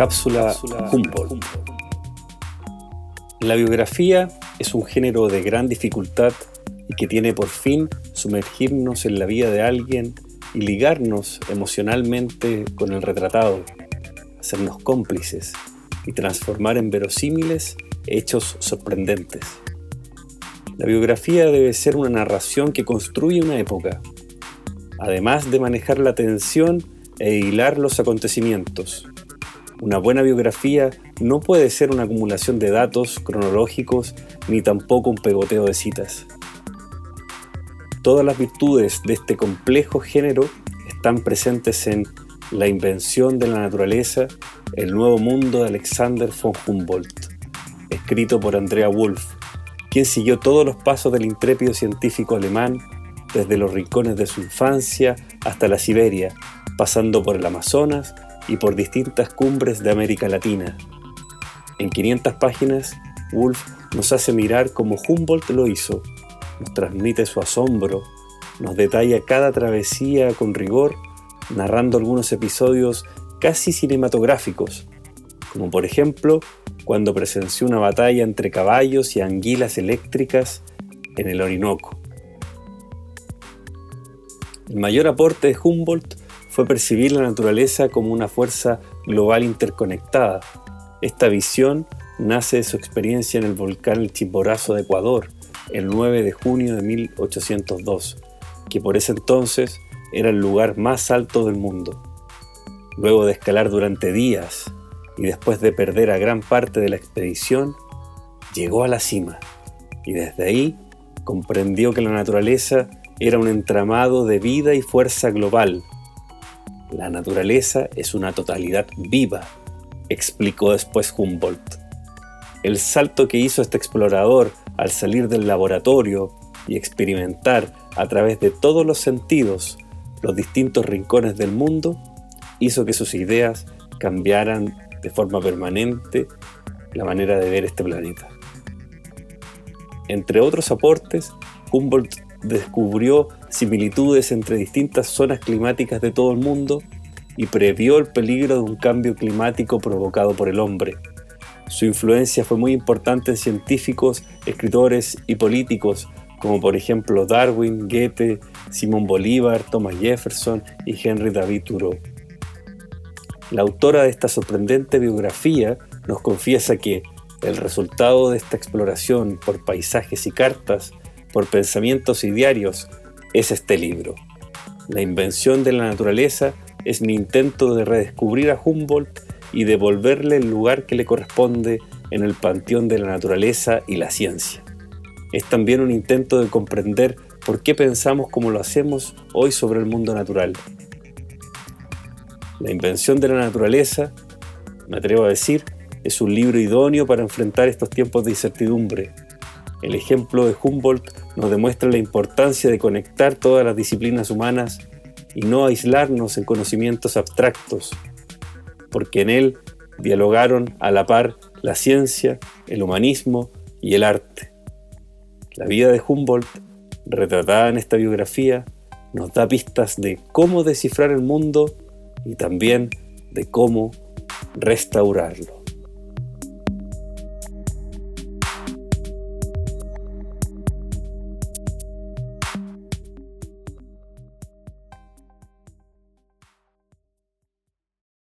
Cápsula Humboldt. La biografía es un género de gran dificultad y que tiene por fin sumergirnos en la vida de alguien y ligarnos emocionalmente con el retratado, hacernos cómplices y transformar en verosímiles hechos sorprendentes. La biografía debe ser una narración que construye una época, además de manejar la tensión e hilar los acontecimientos. Una buena biografía no puede ser una acumulación de datos cronológicos ni tampoco un pegoteo de citas. Todas las virtudes de este complejo género están presentes en La invención de la naturaleza, el nuevo mundo de Alexander von Humboldt, escrito por Andrea Wolf, quien siguió todos los pasos del intrépido científico alemán desde los rincones de su infancia hasta la Siberia, pasando por el Amazonas y por distintas cumbres de América Latina. En 500 páginas, Wolf nos hace mirar como Humboldt lo hizo, nos transmite su asombro, nos detalla cada travesía con rigor, narrando algunos episodios casi cinematográficos, como por ejemplo cuando presenció una batalla entre caballos y anguilas eléctricas en el Orinoco. El mayor aporte de Humboldt fue percibir la naturaleza como una fuerza global interconectada. Esta visión nace de su experiencia en el volcán El Chimborazo de Ecuador, el 9 de junio de 1802, que por ese entonces era el lugar más alto del mundo. Luego de escalar durante días y después de perder a gran parte de la expedición, llegó a la cima y desde ahí comprendió que la naturaleza era un entramado de vida y fuerza global. La naturaleza es una totalidad viva, explicó después Humboldt. El salto que hizo este explorador al salir del laboratorio y experimentar a través de todos los sentidos los distintos rincones del mundo hizo que sus ideas cambiaran de forma permanente la manera de ver este planeta. Entre otros aportes, Humboldt descubrió similitudes entre distintas zonas climáticas de todo el mundo y previó el peligro de un cambio climático provocado por el hombre. Su influencia fue muy importante en científicos, escritores y políticos, como por ejemplo Darwin, Goethe, Simón Bolívar, Thomas Jefferson y Henry David Thoreau. La autora de esta sorprendente biografía nos confiesa que el resultado de esta exploración por paisajes y cartas, por pensamientos y diarios, es este libro. La invención de la naturaleza es mi intento de redescubrir a Humboldt y devolverle el lugar que le corresponde en el panteón de la naturaleza y la ciencia. Es también un intento de comprender por qué pensamos como lo hacemos hoy sobre el mundo natural. La invención de la naturaleza, me atrevo a decir, es un libro idóneo para enfrentar estos tiempos de incertidumbre. El ejemplo de Humboldt nos demuestra la importancia de conectar todas las disciplinas humanas y no aislarnos en conocimientos abstractos, porque en él dialogaron a la par la ciencia, el humanismo y el arte. La vida de Humboldt, retratada en esta biografía, nos da pistas de cómo descifrar el mundo y también de cómo restaurarlo.